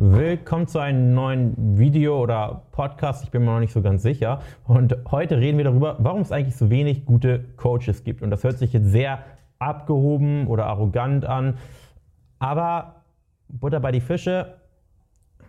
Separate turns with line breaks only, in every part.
Willkommen zu einem neuen Video oder Podcast. Ich bin mir noch nicht so ganz sicher. Und heute reden wir darüber, warum es eigentlich so wenig gute Coaches gibt. Und das hört sich jetzt sehr abgehoben oder arrogant an. Aber Butter bei die Fische.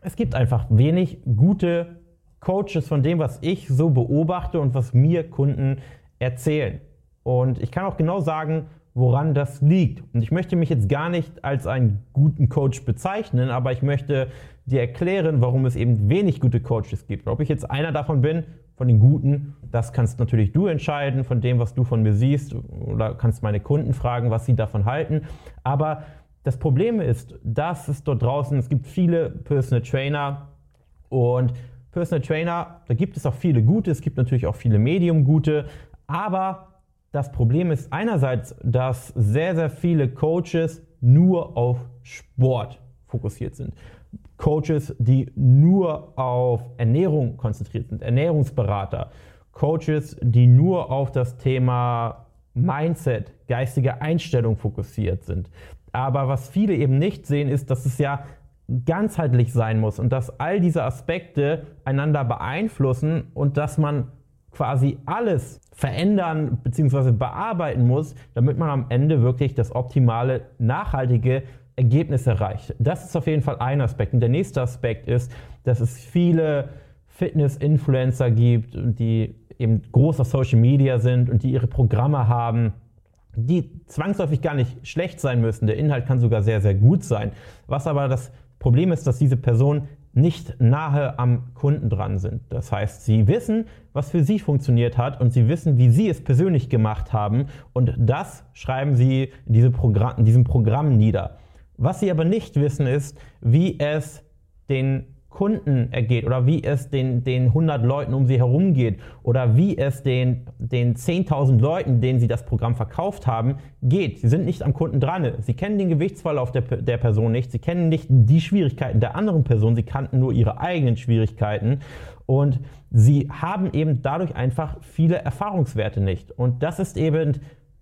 Es gibt einfach wenig gute Coaches von dem, was ich so beobachte und was mir Kunden erzählen. Und ich kann auch genau sagen, woran das liegt. Und ich möchte mich jetzt gar nicht als einen guten Coach bezeichnen, aber ich möchte dir erklären, warum es eben wenig gute Coaches gibt. Ob ich jetzt einer davon bin, von den Guten, das kannst natürlich du entscheiden, von dem, was du von mir siehst, oder kannst meine Kunden fragen, was sie davon halten. Aber das Problem ist, dass es dort draußen, es gibt viele Personal Trainer und Personal Trainer, da gibt es auch viele gute, es gibt natürlich auch viele Medium gute, aber das Problem ist einerseits, dass sehr, sehr viele Coaches nur auf Sport fokussiert sind. Coaches, die nur auf Ernährung konzentriert sind, Ernährungsberater, Coaches, die nur auf das Thema Mindset, geistige Einstellung fokussiert sind. Aber was viele eben nicht sehen, ist, dass es ja ganzheitlich sein muss und dass all diese Aspekte einander beeinflussen und dass man quasi alles verändern bzw. bearbeiten muss, damit man am Ende wirklich das optimale, nachhaltige Ergebnis erreicht. Das ist auf jeden Fall ein Aspekt. Und der nächste Aspekt ist, dass es viele Fitness-Influencer gibt, die eben groß auf Social Media sind und die ihre Programme haben, die zwangsläufig gar nicht schlecht sein müssen. Der Inhalt kann sogar sehr, sehr gut sein. Was aber das Problem ist, dass diese Personen nicht nahe am Kunden dran sind. Das heißt, sie wissen, was für sie funktioniert hat und sie wissen, wie sie es persönlich gemacht haben und das schreiben sie in, diese Programm, in diesem Programm nieder. Was sie aber nicht wissen, ist, wie es den Kunden ergeht oder wie es den, den 100 Leuten um sie herum geht oder wie es den, den 10.000 Leuten, denen sie das Programm verkauft haben, geht. Sie sind nicht am Kunden dran. Sie kennen den Gewichtsverlauf der, der Person nicht. Sie kennen nicht die Schwierigkeiten der anderen Person. Sie kannten nur ihre eigenen Schwierigkeiten. Und sie haben eben dadurch einfach viele Erfahrungswerte nicht. Und das ist eben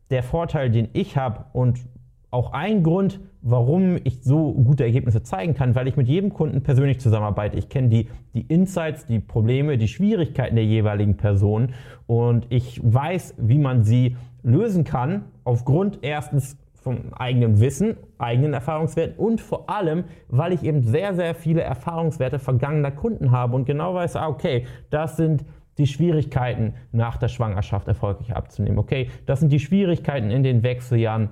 der Vorteil, den ich habe und auch ein Grund, warum ich so gute Ergebnisse zeigen kann, weil ich mit jedem Kunden persönlich zusammenarbeite. Ich kenne die, die Insights, die Probleme, die Schwierigkeiten der jeweiligen Person und ich weiß, wie man sie lösen kann, aufgrund erstens vom eigenen Wissen, eigenen Erfahrungswerten und vor allem, weil ich eben sehr, sehr viele Erfahrungswerte vergangener Kunden habe und genau weiß, ah, okay, das sind die Schwierigkeiten nach der Schwangerschaft erfolgreich abzunehmen. Okay, das sind die Schwierigkeiten in den Wechseljahren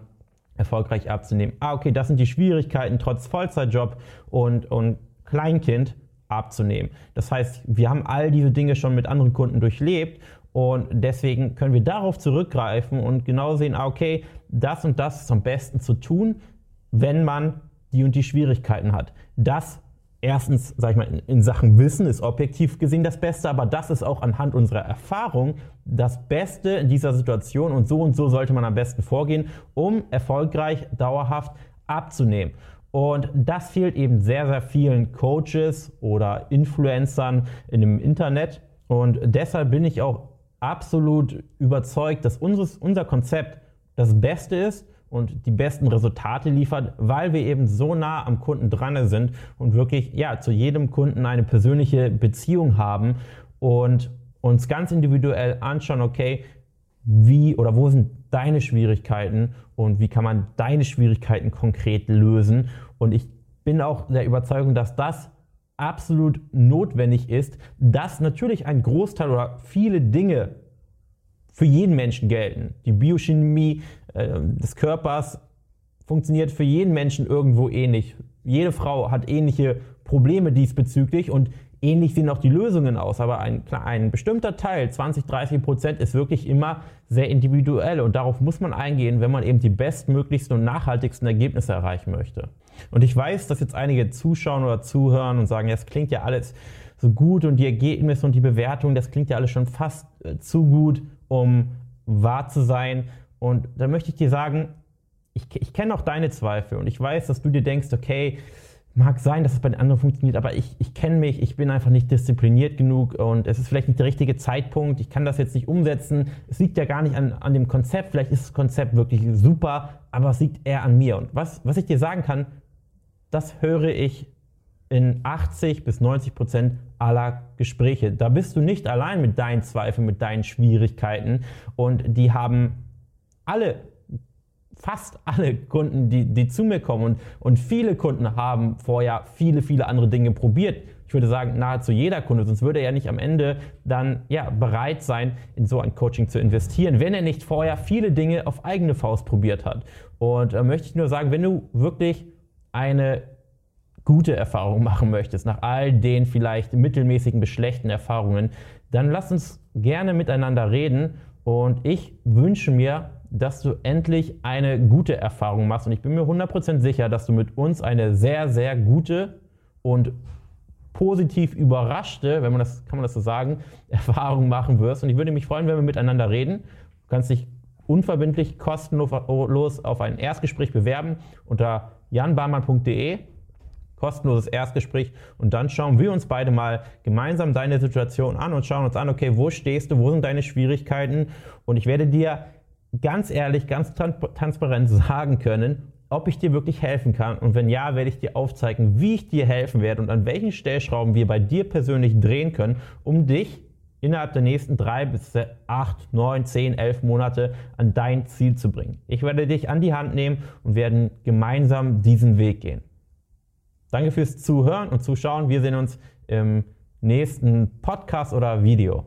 erfolgreich abzunehmen. Ah, okay, das sind die Schwierigkeiten trotz Vollzeitjob und, und Kleinkind abzunehmen. Das heißt, wir haben all diese Dinge schon mit anderen Kunden durchlebt und deswegen können wir darauf zurückgreifen und genau sehen, ah, okay, das und das ist am besten zu tun, wenn man die und die Schwierigkeiten hat. Das erstens, sag ich mal, in Sachen Wissen ist objektiv gesehen das Beste, aber das ist auch anhand unserer Erfahrung das Beste in dieser Situation und so und so sollte man am besten vorgehen, um erfolgreich dauerhaft abzunehmen. Und das fehlt eben sehr, sehr vielen Coaches oder Influencern in dem Internet. Und deshalb bin ich auch absolut überzeugt, dass unser Konzept das Beste ist und die besten Resultate liefert, weil wir eben so nah am Kunden dran sind und wirklich ja, zu jedem Kunden eine persönliche Beziehung haben und uns ganz individuell anschauen, okay, wie oder wo sind deine Schwierigkeiten und wie kann man deine Schwierigkeiten konkret lösen. Und ich bin auch der Überzeugung, dass das absolut notwendig ist, dass natürlich ein Großteil oder viele Dinge für jeden Menschen gelten. Die Biochemie äh, des Körpers funktioniert für jeden Menschen irgendwo ähnlich. Jede Frau hat ähnliche Probleme diesbezüglich und ähnlich sehen auch die Lösungen aus. Aber ein, ein bestimmter Teil, 20, 30 Prozent, ist wirklich immer sehr individuell und darauf muss man eingehen, wenn man eben die bestmöglichsten und nachhaltigsten Ergebnisse erreichen möchte. Und ich weiß, dass jetzt einige zuschauen oder zuhören und sagen, ja, es klingt ja alles so gut und die Ergebnisse und die Bewertung, das klingt ja alles schon fast äh, zu gut, um wahr zu sein. Und da möchte ich dir sagen, ich, ich kenne auch deine Zweifel und ich weiß, dass du dir denkst, okay, mag sein, dass es bei den anderen funktioniert, aber ich, ich kenne mich, ich bin einfach nicht diszipliniert genug und es ist vielleicht nicht der richtige Zeitpunkt, ich kann das jetzt nicht umsetzen. Es liegt ja gar nicht an, an dem Konzept, vielleicht ist das Konzept wirklich super, aber es liegt eher an mir. Und was, was ich dir sagen kann, das höre ich in 80 bis 90 Prozent aller Gespräche. Da bist du nicht allein mit deinen Zweifeln, mit deinen Schwierigkeiten und die haben alle fast alle Kunden, die, die zu mir kommen und, und viele Kunden haben vorher viele, viele andere Dinge probiert. Ich würde sagen, nahezu jeder Kunde, sonst würde er ja nicht am Ende dann ja, bereit sein, in so ein Coaching zu investieren, wenn er nicht vorher viele Dinge auf eigene Faust probiert hat. Und da äh, möchte ich nur sagen, wenn du wirklich eine gute Erfahrung machen möchtest, nach all den vielleicht mittelmäßigen bis schlechten Erfahrungen, dann lass uns gerne miteinander reden. Und ich wünsche mir, dass du endlich eine gute Erfahrung machst. Und ich bin mir 100% sicher, dass du mit uns eine sehr, sehr gute und positiv überraschte, wenn man das, kann man das so sagen, Erfahrung machen wirst. Und ich würde mich freuen, wenn wir miteinander reden. Du kannst dich unverbindlich, kostenlos auf ein Erstgespräch bewerben unter janbarmann.de kostenloses Erstgespräch und dann schauen wir uns beide mal gemeinsam deine Situation an und schauen uns an, okay, wo stehst du, wo sind deine Schwierigkeiten und ich werde dir ganz ehrlich, ganz transparent sagen können, ob ich dir wirklich helfen kann und wenn ja, werde ich dir aufzeigen, wie ich dir helfen werde und an welchen Stellschrauben wir bei dir persönlich drehen können, um dich innerhalb der nächsten drei bis acht, neun, zehn, elf Monate an dein Ziel zu bringen. Ich werde dich an die Hand nehmen und werden gemeinsam diesen Weg gehen. Danke fürs Zuhören und Zuschauen. Wir sehen uns im nächsten Podcast oder Video.